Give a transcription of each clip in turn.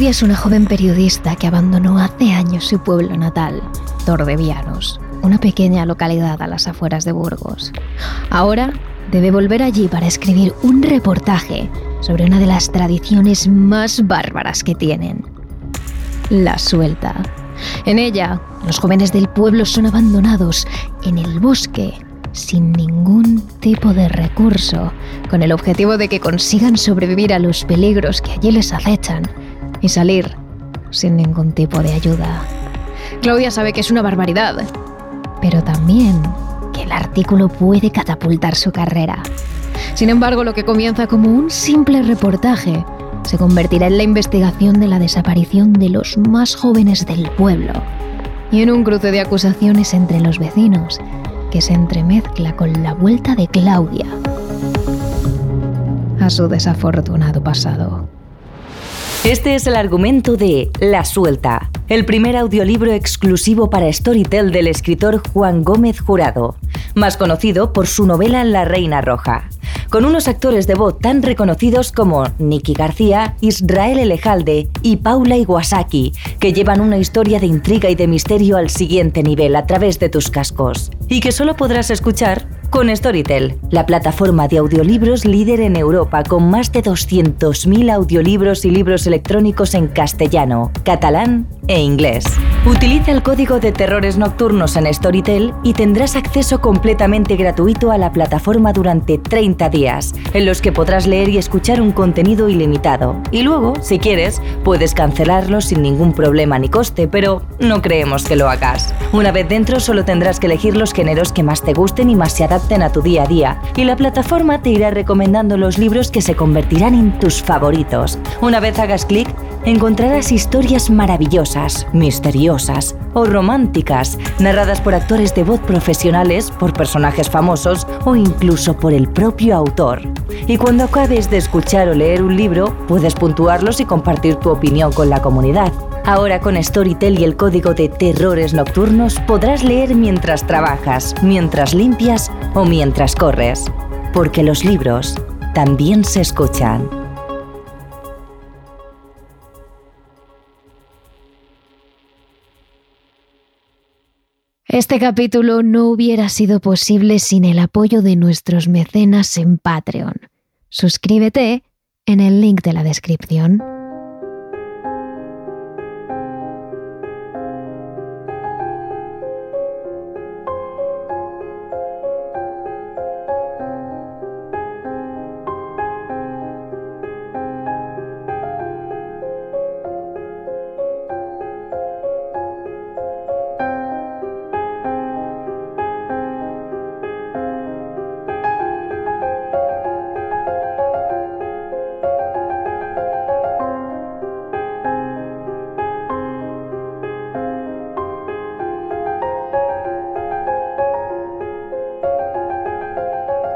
Es una joven periodista que abandonó hace años su pueblo natal, Tordevianos, una pequeña localidad a las afueras de Burgos. Ahora debe volver allí para escribir un reportaje sobre una de las tradiciones más bárbaras que tienen, la suelta. En ella, los jóvenes del pueblo son abandonados en el bosque sin ningún tipo de recurso, con el objetivo de que consigan sobrevivir a los peligros que allí les acechan y salir sin ningún tipo de ayuda. Claudia sabe que es una barbaridad, pero también que el artículo puede catapultar su carrera. Sin embargo, lo que comienza como un simple reportaje se convertirá en la investigación de la desaparición de los más jóvenes del pueblo y en un cruce de acusaciones entre los vecinos que se entremezcla con la vuelta de Claudia a su desafortunado pasado. Este es el argumento de La Suelta, el primer audiolibro exclusivo para Storytel del escritor Juan Gómez Jurado, más conocido por su novela La Reina Roja, con unos actores de voz tan reconocidos como Nicky García, Israel Elejalde y Paula Iwasaki, que llevan una historia de intriga y de misterio al siguiente nivel a través de tus cascos, y que solo podrás escuchar con Storytel, la plataforma de audiolibros líder en Europa con más de 200.000 audiolibros y libros electrónicos en castellano, catalán e inglés. Utiliza el código de terrores nocturnos en Storytel y tendrás acceso completamente gratuito a la plataforma durante 30 días, en los que podrás leer y escuchar un contenido ilimitado. Y luego, si quieres, puedes cancelarlo sin ningún problema ni coste, pero no creemos que lo hagas. Una vez dentro solo tendrás que elegir los géneros que más te gusten y más se adapten a tu día a día y la plataforma te irá recomendando los libros que se convertirán en tus favoritos. Una vez hagas clic, encontrarás historias maravillosas, misteriosas o románticas, narradas por actores de voz profesionales, por personajes famosos o incluso por el propio autor. Y cuando acabes de escuchar o leer un libro, puedes puntuarlos y compartir tu opinión con la comunidad. Ahora con Storytel y el código de terrores nocturnos podrás leer mientras trabajas, mientras limpias o mientras corres. Porque los libros también se escuchan. Este capítulo no hubiera sido posible sin el apoyo de nuestros mecenas en Patreon. Suscríbete en el link de la descripción.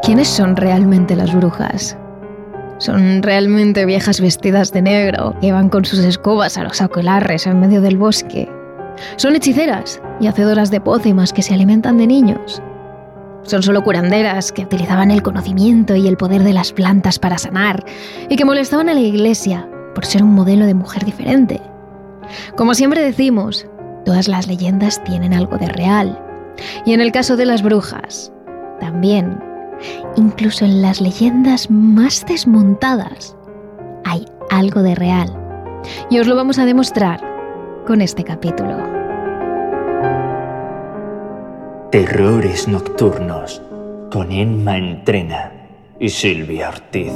¿Quiénes son realmente las brujas? Son realmente viejas vestidas de negro que van con sus escobas a los aquelarres en medio del bosque. Son hechiceras y hacedoras de pócimas que se alimentan de niños. Son solo curanderas que utilizaban el conocimiento y el poder de las plantas para sanar y que molestaban a la iglesia por ser un modelo de mujer diferente. Como siempre decimos, todas las leyendas tienen algo de real. Y en el caso de las brujas, también incluso en las leyendas más desmontadas, hay algo de real. Y os lo vamos a demostrar con este capítulo. Terrores Nocturnos con Emma Entrena y Silvia Ortiz.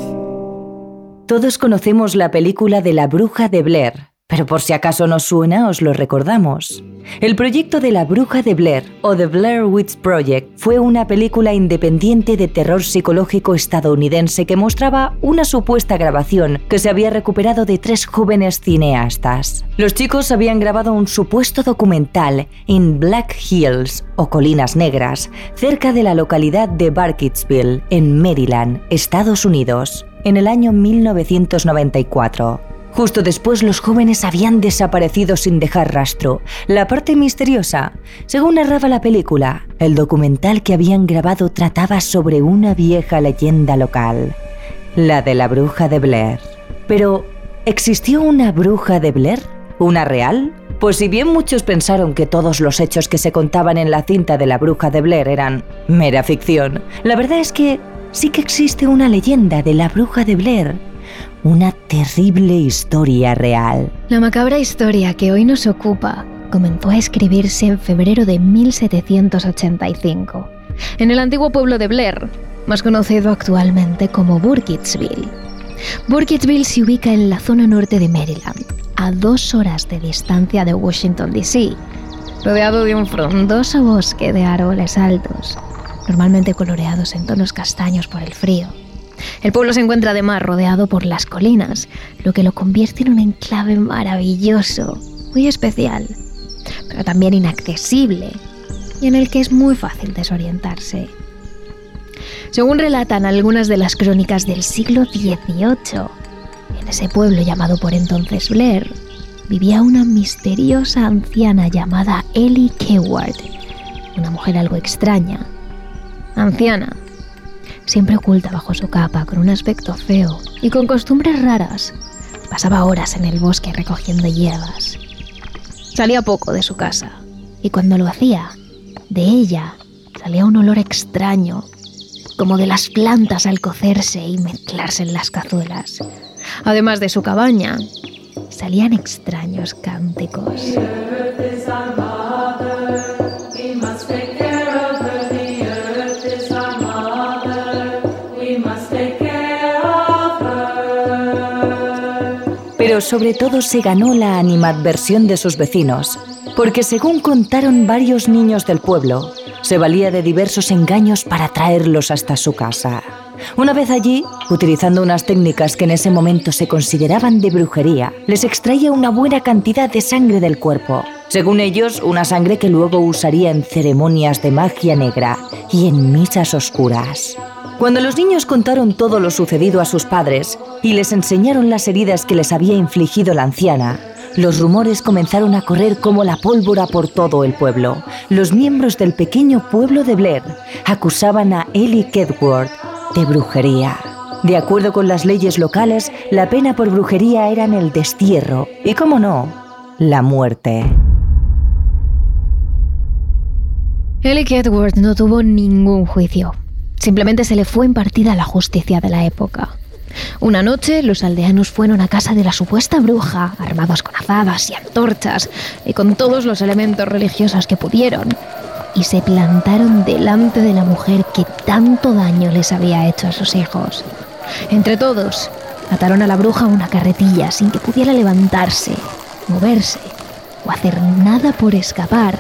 Todos conocemos la película de la bruja de Blair, pero por si acaso no suena, os lo recordamos. El proyecto de la Bruja de Blair, o The Blair Witch Project, fue una película independiente de terror psicológico estadounidense que mostraba una supuesta grabación que se había recuperado de tres jóvenes cineastas. Los chicos habían grabado un supuesto documental en Black Hills, o Colinas Negras, cerca de la localidad de Barkitsville, en Maryland, Estados Unidos, en el año 1994. Justo después los jóvenes habían desaparecido sin dejar rastro. La parte misteriosa, según narraba la película, el documental que habían grabado trataba sobre una vieja leyenda local, la de la bruja de Blair. Pero ¿Existió una bruja de Blair? ¿Una real? Pues si bien muchos pensaron que todos los hechos que se contaban en la cinta de la bruja de Blair eran mera ficción, la verdad es que sí que existe una leyenda de la bruja de Blair, una terrible historia real. La macabra historia que hoy nos ocupa comenzó a escribirse en febrero de 1785, en el antiguo pueblo de Blair, más conocido actualmente como Burkittsville. Burkittsville se ubica en la zona norte de Maryland, a dos horas de distancia de Washington, D.C., rodeado de un frondoso bosque de árboles altos, normalmente coloreados en tonos castaños por el frío. El pueblo se encuentra además rodeado por las colinas, lo que lo convierte en un enclave maravilloso, muy especial, pero también inaccesible y en el que es muy fácil desorientarse. Según relatan algunas de las crónicas del siglo XVIII, en ese pueblo llamado por entonces Blair, vivía una misteriosa anciana llamada Ellie Keward, una mujer algo extraña. Anciana, siempre oculta bajo su capa, con un aspecto feo y con costumbres raras. Pasaba horas en el bosque recogiendo hierbas. Salía poco de su casa, y cuando lo hacía, de ella salía un olor extraño, como de las plantas al cocerse y mezclarse en las cazuelas. Además de su cabaña, salían extraños cánticos. Sobre todo se ganó la animadversión de sus vecinos, porque según contaron varios niños del pueblo, se valía de diversos engaños para traerlos hasta su casa. Una vez allí, utilizando unas técnicas que en ese momento se consideraban de brujería, les extraía una buena cantidad de sangre del cuerpo. Según ellos, una sangre que luego usaría en ceremonias de magia negra y en misas oscuras. Cuando los niños contaron todo lo sucedido a sus padres y les enseñaron las heridas que les había infligido la anciana, los rumores comenzaron a correr como la pólvora por todo el pueblo. Los miembros del pequeño pueblo de Blair acusaban a Ellie Kedworth de brujería. De acuerdo con las leyes locales, la pena por brujería era el destierro y, como no, la muerte. Ellie Kedworth no tuvo ningún juicio. Simplemente se le fue impartida la justicia de la época. Una noche los aldeanos fueron a casa de la supuesta bruja, armados con azadas y antorchas y con todos los elementos religiosos que pudieron, y se plantaron delante de la mujer que tanto daño les había hecho a sus hijos. Entre todos, ataron a la bruja a una carretilla sin que pudiera levantarse, moverse o hacer nada por escapar,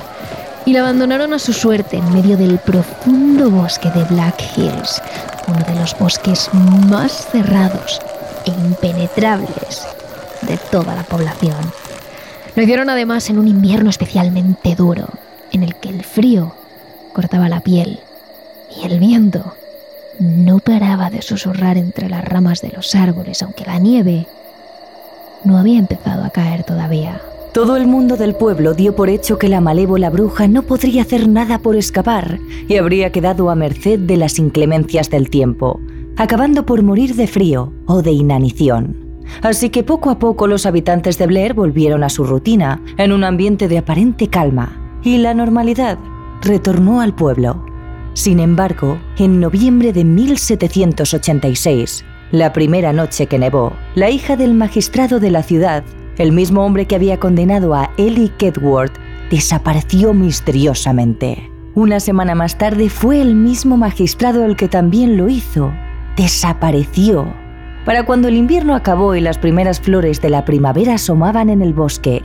y la abandonaron a su suerte en medio del profundo bosque de Black Hills, uno de los bosques más cerrados e impenetrables de toda la población. Lo hicieron además en un invierno especialmente duro, en el que el frío cortaba la piel y el viento no paraba de susurrar entre las ramas de los árboles, aunque la nieve no había empezado a caer todavía. Todo el mundo del pueblo dio por hecho que la malévola bruja no podría hacer nada por escapar y habría quedado a merced de las inclemencias del tiempo, acabando por morir de frío o de inanición. Así que poco a poco los habitantes de Blair volvieron a su rutina, en un ambiente de aparente calma, y la normalidad retornó al pueblo. Sin embargo, en noviembre de 1786, la primera noche que nevó, la hija del magistrado de la ciudad el mismo hombre que había condenado a Ellie Kedworth desapareció misteriosamente. Una semana más tarde fue el mismo magistrado el que también lo hizo. Desapareció. Para cuando el invierno acabó y las primeras flores de la primavera asomaban en el bosque,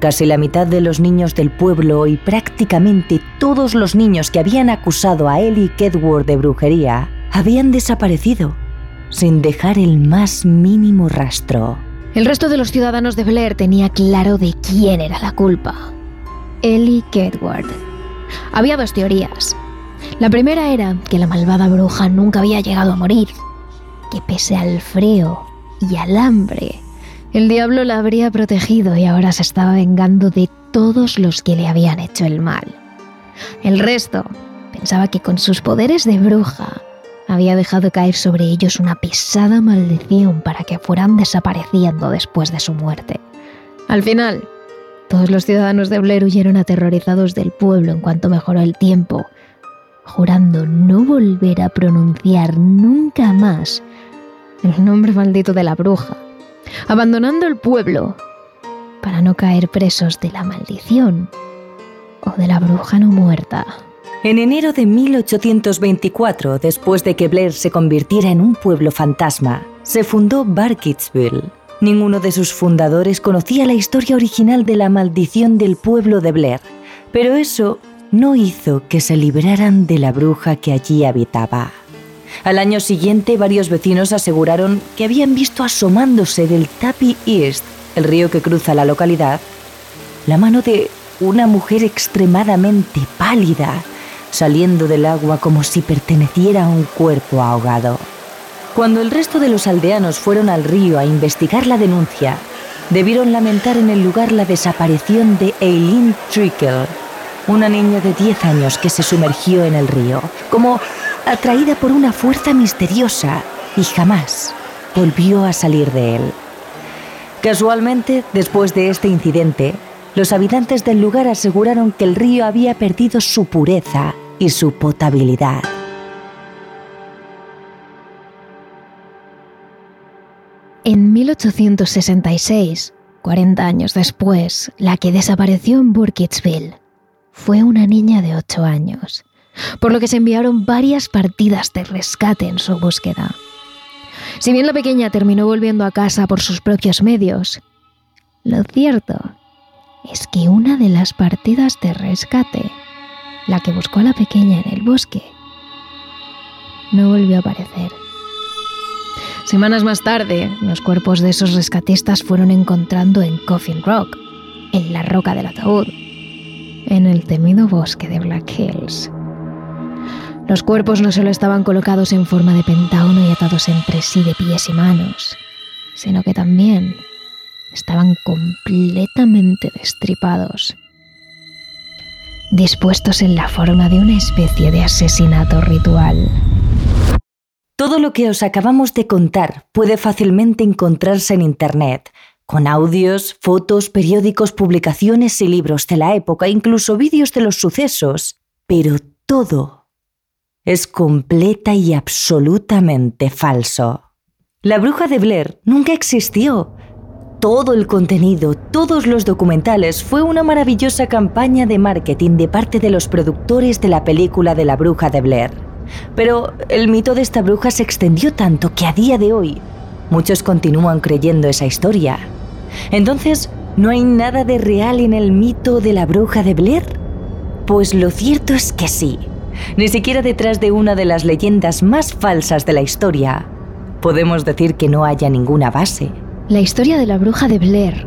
casi la mitad de los niños del pueblo y prácticamente todos los niños que habían acusado a Ellie Kedworth de brujería habían desaparecido, sin dejar el más mínimo rastro. El resto de los ciudadanos de Blair tenía claro de quién era la culpa. Ellie Kedward. Había dos teorías. La primera era que la malvada bruja nunca había llegado a morir, que pese al frío y al hambre, el diablo la habría protegido y ahora se estaba vengando de todos los que le habían hecho el mal. El resto pensaba que con sus poderes de bruja había dejado caer sobre ellos una pesada maldición para que fueran desapareciendo después de su muerte. Al final, todos los ciudadanos de Blair huyeron aterrorizados del pueblo en cuanto mejoró el tiempo, jurando no volver a pronunciar nunca más el nombre maldito de la bruja, abandonando el pueblo para no caer presos de la maldición o de la bruja no muerta. En enero de 1824, después de que Blair se convirtiera en un pueblo fantasma, se fundó Barkitsville. Ninguno de sus fundadores conocía la historia original de la maldición del pueblo de Blair, pero eso no hizo que se libraran de la bruja que allí habitaba. Al año siguiente, varios vecinos aseguraron que habían visto asomándose del Tapi East, el río que cruza la localidad, la mano de una mujer extremadamente pálida saliendo del agua como si perteneciera a un cuerpo ahogado. Cuando el resto de los aldeanos fueron al río a investigar la denuncia, debieron lamentar en el lugar la desaparición de Eileen Trickle, una niña de 10 años que se sumergió en el río, como atraída por una fuerza misteriosa y jamás volvió a salir de él. Casualmente, después de este incidente, los habitantes del lugar aseguraron que el río había perdido su pureza y su potabilidad. En 1866, 40 años después, la que desapareció en Burkittsville fue una niña de 8 años, por lo que se enviaron varias partidas de rescate en su búsqueda. Si bien la pequeña terminó volviendo a casa por sus propios medios, lo cierto es que una de las partidas de rescate la que buscó a la pequeña en el bosque, no volvió a aparecer. Semanas más tarde, los cuerpos de esos rescatistas fueron encontrando en Coffin Rock, en la roca del ataúd, en el temido bosque de Black Hills. Los cuerpos no solo estaban colocados en forma de pentágono y atados entre sí de pies y manos, sino que también estaban completamente destripados dispuestos en la forma de una especie de asesinato ritual. Todo lo que os acabamos de contar puede fácilmente encontrarse en Internet, con audios, fotos, periódicos, publicaciones y libros de la época, incluso vídeos de los sucesos, pero todo es completa y absolutamente falso. La bruja de Blair nunca existió, todo el contenido, todos los documentales, fue una maravillosa campaña de marketing de parte de los productores de la película de la bruja de Blair. Pero el mito de esta bruja se extendió tanto que a día de hoy muchos continúan creyendo esa historia. Entonces, ¿no hay nada de real en el mito de la bruja de Blair? Pues lo cierto es que sí. Ni siquiera detrás de una de las leyendas más falsas de la historia podemos decir que no haya ninguna base. La historia de la bruja de Blair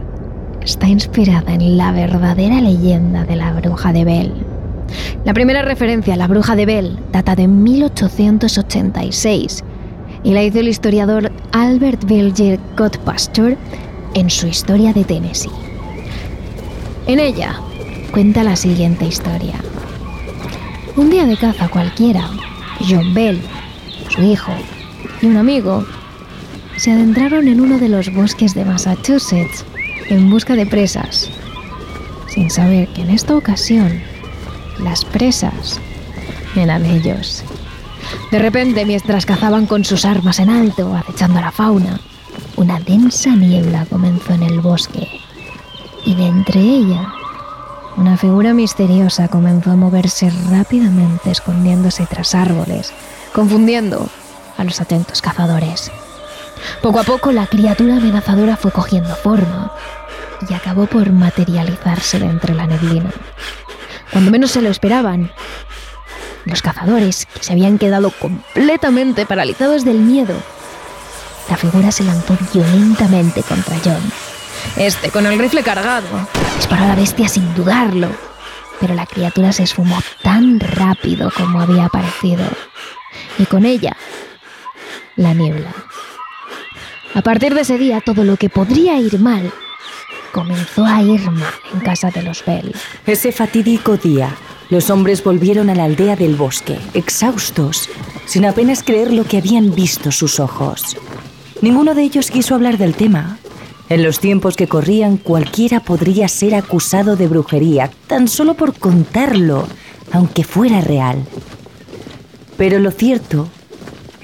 está inspirada en la verdadera leyenda de la bruja de Bell. La primera referencia a la bruja de Bell data de 1886 y la hizo el historiador Albert Bilger Godpasture en su historia de Tennessee. En ella cuenta la siguiente historia. Un día de caza cualquiera, John Bell, su hijo y un amigo se adentraron en uno de los bosques de Massachusetts en busca de presas, sin saber que en esta ocasión las presas eran ellos. De repente, mientras cazaban con sus armas en alto, acechando a la fauna, una densa niebla comenzó en el bosque, y de entre ella, una figura misteriosa comenzó a moverse rápidamente escondiéndose tras árboles, confundiendo a los atentos cazadores. Poco a poco la criatura amenazadora fue cogiendo forma y acabó por materializarse de entre la neblina. Cuando menos se lo esperaban, los cazadores, que se habían quedado completamente paralizados del miedo, la figura se lanzó violentamente contra John. Este, con el rifle cargado, disparó a la bestia sin dudarlo, pero la criatura se esfumó tan rápido como había aparecido, y con ella, la niebla. A partir de ese día, todo lo que podría ir mal comenzó a ir mal en casa de los Bell. Ese fatídico día, los hombres volvieron a la aldea del bosque, exhaustos, sin apenas creer lo que habían visto sus ojos. Ninguno de ellos quiso hablar del tema. En los tiempos que corrían cualquiera podría ser acusado de brujería, tan solo por contarlo, aunque fuera real. Pero lo cierto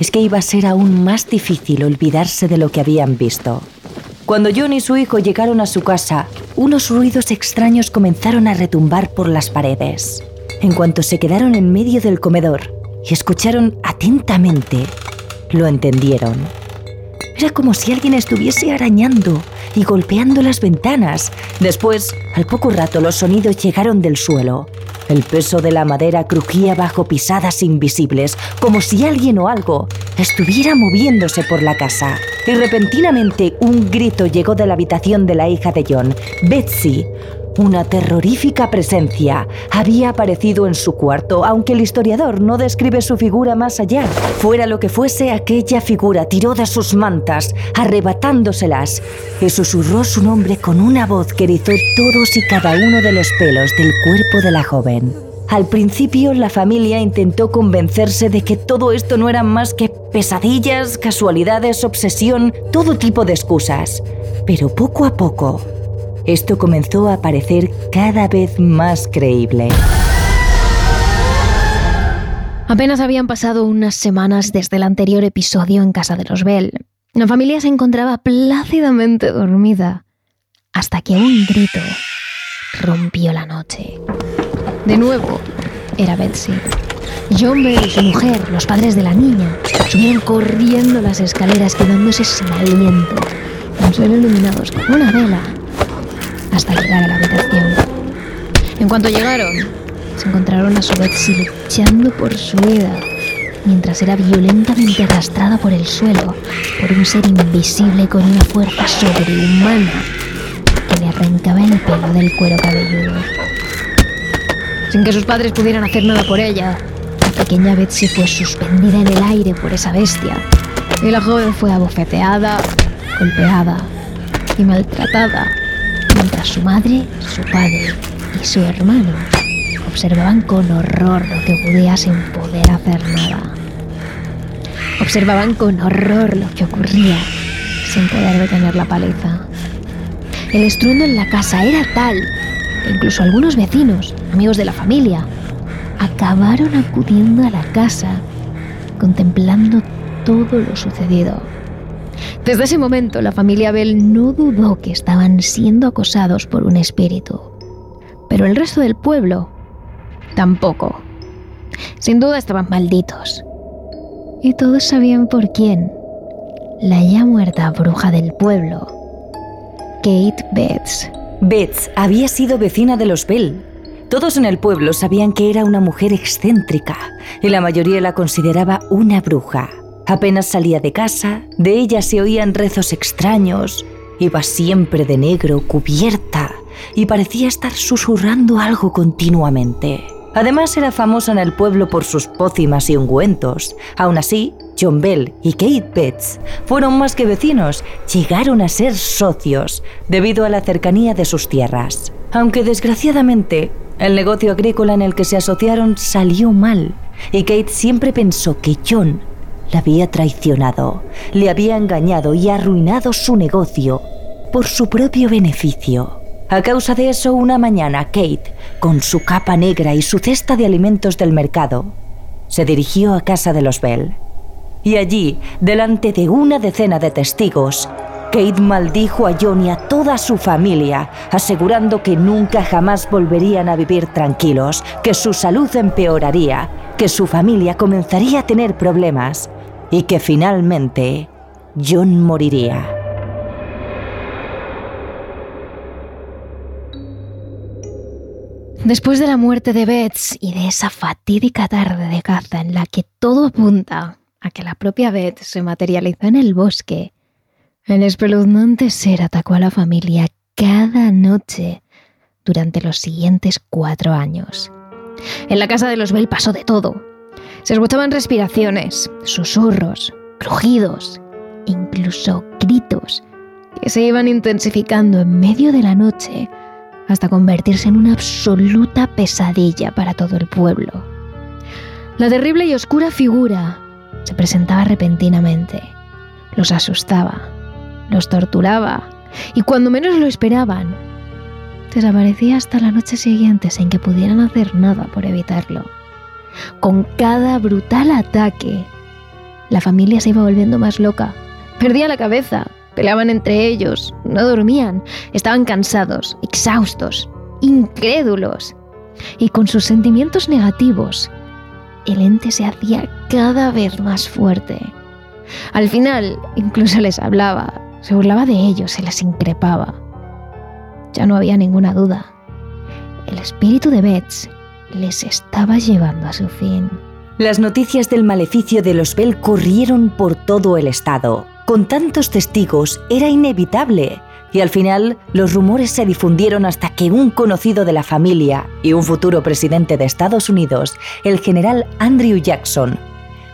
es que iba a ser aún más difícil olvidarse de lo que habían visto. Cuando John y su hijo llegaron a su casa, unos ruidos extraños comenzaron a retumbar por las paredes. En cuanto se quedaron en medio del comedor y escucharon atentamente, lo entendieron. Era como si alguien estuviese arañando y golpeando las ventanas. Después, al poco rato, los sonidos llegaron del suelo. El peso de la madera crujía bajo pisadas invisibles, como si alguien o algo estuviera moviéndose por la casa. Y repentinamente un grito llegó de la habitación de la hija de John, Betsy. Una terrorífica presencia había aparecido en su cuarto, aunque el historiador no describe su figura más allá. Fuera lo que fuese, aquella figura tiró de sus mantas, arrebatándoselas, y susurró su nombre con una voz que erizó todos y cada uno de los pelos del cuerpo de la joven. Al principio la familia intentó convencerse de que todo esto no eran más que pesadillas, casualidades, obsesión, todo tipo de excusas. Pero poco a poco, esto comenzó a parecer cada vez más creíble. Apenas habían pasado unas semanas desde el anterior episodio en casa de los Bell. La familia se encontraba plácidamente dormida hasta que un grito rompió la noche. De nuevo, era Betsy. John Bell y su mujer, los padres de la niña, subieron corriendo las escaleras quedándose sin aliento, tan solo iluminados con una vela hasta llegar a la habitación. En cuanto llegaron, se encontraron a su Betsy luchando por su vida, mientras era violentamente arrastrada por el suelo por un ser invisible con una fuerza sobrehumana que le arrancaba el pelo del cuero cabelludo. Sin que sus padres pudieran hacer nada por ella, la pequeña Betsy fue suspendida en el aire por esa bestia y la joven fue abofeteada, golpeada y maltratada mientras su madre, su padre y su hermano observaban con horror lo que ocurría sin poder hacer nada. Observaban con horror lo que ocurría sin poder detener la paliza. El estruendo en la casa era tal que incluso algunos vecinos, amigos de la familia, acabaron acudiendo a la casa contemplando todo lo sucedido. Desde ese momento la familia Bell no dudó que estaban siendo acosados por un espíritu. Pero el resto del pueblo tampoco. Sin duda estaban malditos. Y todos sabían por quién. La ya muerta bruja del pueblo, Kate Betts. Betts había sido vecina de los Bell. Todos en el pueblo sabían que era una mujer excéntrica y la mayoría la consideraba una bruja. Apenas salía de casa, de ella se oían rezos extraños, iba siempre de negro, cubierta, y parecía estar susurrando algo continuamente. Además era famosa en el pueblo por sus pócimas y ungüentos. Aún así, John Bell y Kate Betts fueron más que vecinos, llegaron a ser socios debido a la cercanía de sus tierras. Aunque desgraciadamente el negocio agrícola en el que se asociaron salió mal y Kate siempre pensó que John la había traicionado, le había engañado y arruinado su negocio por su propio beneficio. A causa de eso, una mañana Kate, con su capa negra y su cesta de alimentos del mercado, se dirigió a casa de los Bell. Y allí, delante de una decena de testigos, Kate maldijo a John y a toda su familia, asegurando que nunca jamás volverían a vivir tranquilos, que su salud empeoraría, que su familia comenzaría a tener problemas y que finalmente John moriría. Después de la muerte de Bets y de esa fatídica tarde de caza en la que todo apunta a que la propia Beth se materializó en el bosque, el espeluznante ser atacó a la familia cada noche durante los siguientes cuatro años. En la casa de los Bell pasó de todo. Se escuchaban respiraciones, susurros, crujidos, incluso gritos que se iban intensificando en medio de la noche hasta convertirse en una absoluta pesadilla para todo el pueblo. La terrible y oscura figura se presentaba repentinamente, los asustaba, los torturaba y cuando menos lo esperaban, desaparecía hasta la noche siguiente sin que pudieran hacer nada por evitarlo. Con cada brutal ataque, la familia se iba volviendo más loca. Perdía la cabeza, peleaban entre ellos, no dormían, estaban cansados, exhaustos, incrédulos. Y con sus sentimientos negativos, el ente se hacía cada vez más fuerte. Al final, incluso les hablaba, se burlaba de ellos, se les increpaba. Ya no había ninguna duda. El espíritu de Betts les estaba llevando a su fin. Las noticias del maleficio de los Bell corrieron por todo el estado. Con tantos testigos era inevitable y al final los rumores se difundieron hasta que un conocido de la familia y un futuro presidente de Estados Unidos, el general Andrew Jackson,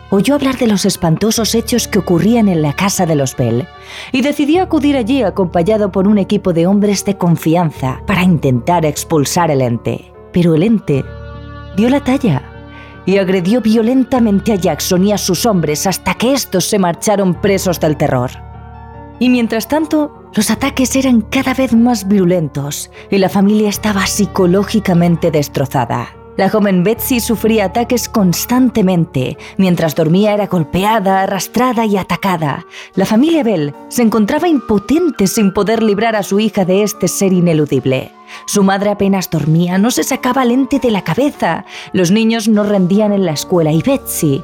oyó hablar de los espantosos hechos que ocurrían en la casa de los Bell y decidió acudir allí acompañado por un equipo de hombres de confianza para intentar expulsar el ente. Pero el ente dio la talla y agredió violentamente a Jackson y a sus hombres hasta que estos se marcharon presos del terror. Y mientras tanto, los ataques eran cada vez más virulentos y la familia estaba psicológicamente destrozada. La joven Betsy sufría ataques constantemente. Mientras dormía era golpeada, arrastrada y atacada. La familia Bell se encontraba impotente sin poder librar a su hija de este ser ineludible. Su madre apenas dormía, no se sacaba lente de la cabeza. Los niños no rendían en la escuela y Betsy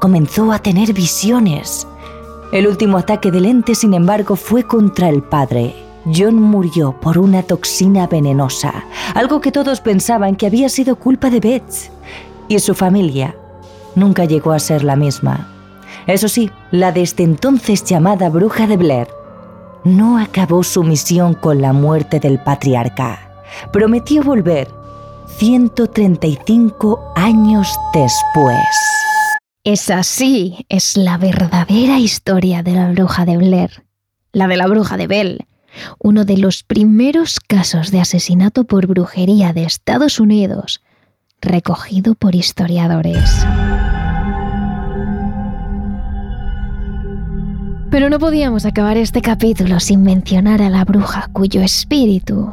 comenzó a tener visiones. El último ataque del ente, sin embargo, fue contra el padre. John murió por una toxina venenosa, algo que todos pensaban que había sido culpa de Beth. Y su familia nunca llegó a ser la misma. Eso sí, la desde entonces llamada bruja de Blair no acabó su misión con la muerte del patriarca. Prometió volver 135 años después. Esa sí es la verdadera historia de la bruja de Blair, la de la bruja de Bell, uno de los primeros casos de asesinato por brujería de Estados Unidos, recogido por historiadores. Pero no podíamos acabar este capítulo sin mencionar a la bruja cuyo espíritu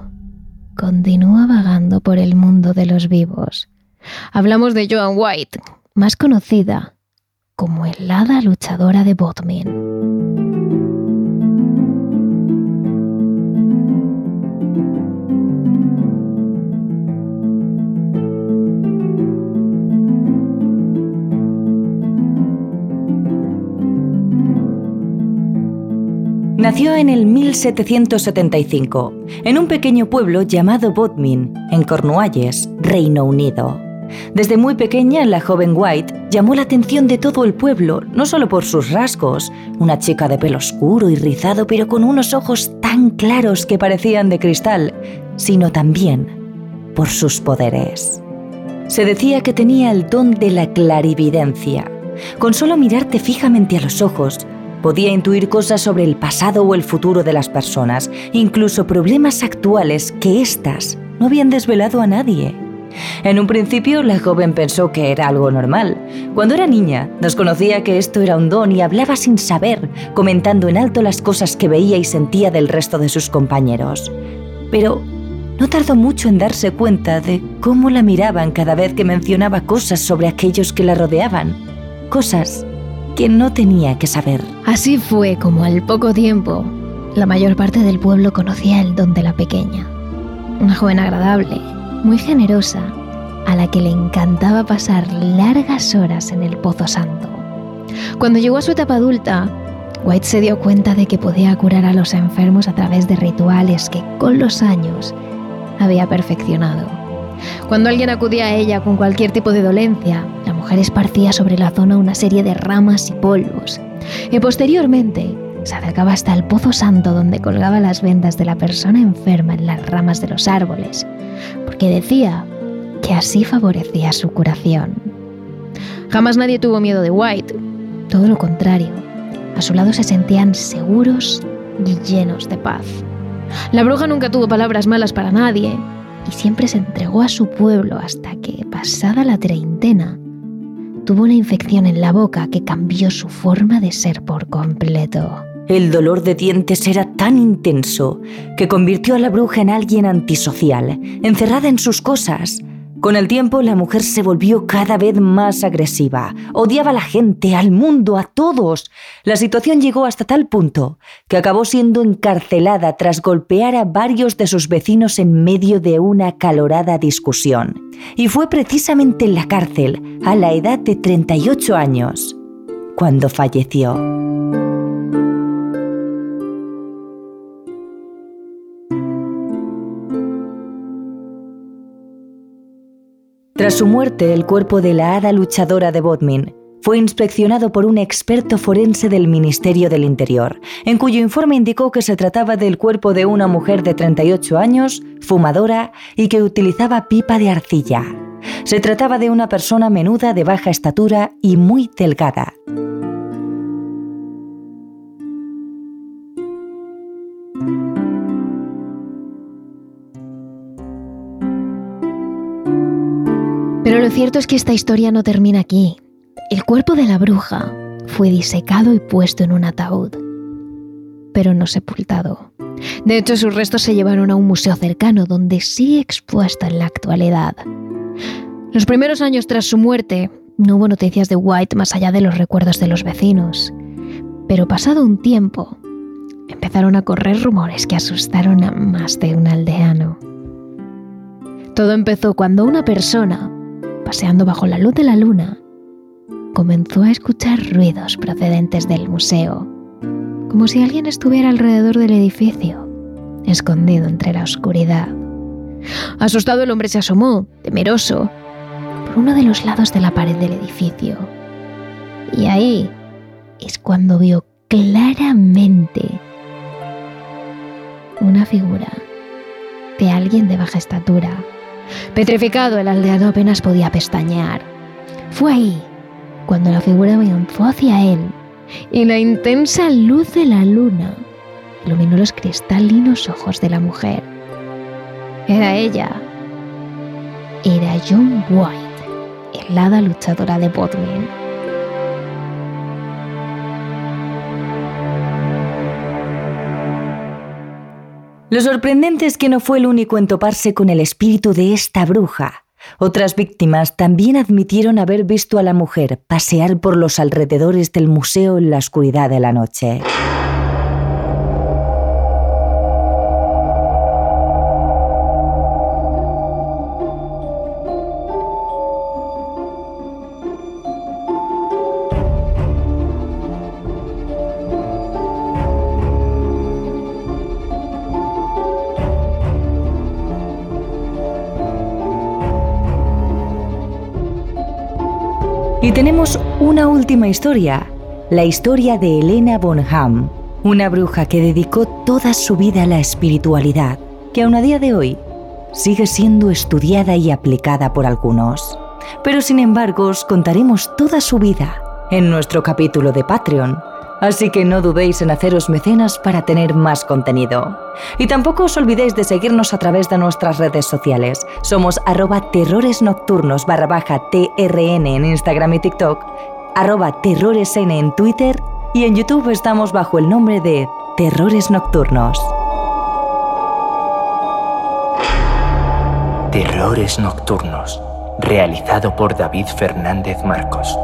continúa vagando por el mundo de los vivos. Hablamos de Joan White, más conocida como el hada luchadora de Bodmin. Nació en el 1775, en un pequeño pueblo llamado Bodmin, en Cornualles, Reino Unido. Desde muy pequeña, la joven White llamó la atención de todo el pueblo, no solo por sus rasgos, una chica de pelo oscuro y rizado, pero con unos ojos tan claros que parecían de cristal, sino también por sus poderes. Se decía que tenía el don de la clarividencia. Con solo mirarte fijamente a los ojos, Podía intuir cosas sobre el pasado o el futuro de las personas, incluso problemas actuales que éstas no habían desvelado a nadie. En un principio la joven pensó que era algo normal. Cuando era niña, desconocía que esto era un don y hablaba sin saber, comentando en alto las cosas que veía y sentía del resto de sus compañeros. Pero no tardó mucho en darse cuenta de cómo la miraban cada vez que mencionaba cosas sobre aquellos que la rodeaban. Cosas que no tenía que saber. Así fue como al poco tiempo la mayor parte del pueblo conocía el don de la pequeña. Una joven agradable, muy generosa, a la que le encantaba pasar largas horas en el Pozo Santo. Cuando llegó a su etapa adulta, White se dio cuenta de que podía curar a los enfermos a través de rituales que con los años había perfeccionado. Cuando alguien acudía a ella con cualquier tipo de dolencia, mujer esparcía sobre la zona una serie de ramas y polvos, y posteriormente se acercaba hasta el pozo santo donde colgaba las vendas de la persona enferma en las ramas de los árboles, porque decía que así favorecía su curación. Jamás nadie tuvo miedo de White, todo lo contrario, a su lado se sentían seguros y llenos de paz. La bruja nunca tuvo palabras malas para nadie, y siempre se entregó a su pueblo hasta que, pasada la treintena, tuvo una infección en la boca que cambió su forma de ser por completo. El dolor de dientes era tan intenso que convirtió a la bruja en alguien antisocial, encerrada en sus cosas. Con el tiempo la mujer se volvió cada vez más agresiva, odiaba a la gente, al mundo, a todos. La situación llegó hasta tal punto que acabó siendo encarcelada tras golpear a varios de sus vecinos en medio de una calorada discusión. Y fue precisamente en la cárcel, a la edad de 38 años, cuando falleció. Tras su muerte, el cuerpo de la hada luchadora de Bodmin fue inspeccionado por un experto forense del Ministerio del Interior, en cuyo informe indicó que se trataba del cuerpo de una mujer de 38 años, fumadora y que utilizaba pipa de arcilla. Se trataba de una persona menuda de baja estatura y muy delgada. Pero lo cierto es que esta historia no termina aquí. El cuerpo de la bruja fue disecado y puesto en un ataúd, pero no sepultado. De hecho, sus restos se llevaron a un museo cercano donde sigue expuesta en la actualidad. Los primeros años tras su muerte, no hubo noticias de White más allá de los recuerdos de los vecinos. Pero pasado un tiempo, empezaron a correr rumores que asustaron a más de un aldeano. Todo empezó cuando una persona paseando bajo la luz de la luna, comenzó a escuchar ruidos procedentes del museo, como si alguien estuviera alrededor del edificio, escondido entre la oscuridad. Asustado el hombre se asomó, temeroso, por uno de los lados de la pared del edificio. Y ahí es cuando vio claramente una figura de alguien de baja estatura Petrificado, el aldeano apenas podía pestañear. Fue ahí cuando la figura avanzó hacia él y la intensa luz de la luna iluminó los cristalinos ojos de la mujer. Era ella. Era John White, el luchadora de Bodmin. Lo sorprendente es que no fue el único en toparse con el espíritu de esta bruja. Otras víctimas también admitieron haber visto a la mujer pasear por los alrededores del museo en la oscuridad de la noche. Tenemos una última historia, la historia de Elena Bonham, una bruja que dedicó toda su vida a la espiritualidad, que aún a día de hoy sigue siendo estudiada y aplicada por algunos. Pero sin embargo os contaremos toda su vida en nuestro capítulo de Patreon Así que no dudéis en haceros mecenas para tener más contenido. Y tampoco os olvidéis de seguirnos a través de nuestras redes sociales. Somos arroba terrores nocturnos barra baja TRN en Instagram y TikTok, arroba terroresn en Twitter y en YouTube estamos bajo el nombre de Terrores Nocturnos. Terrores Nocturnos, realizado por David Fernández Marcos.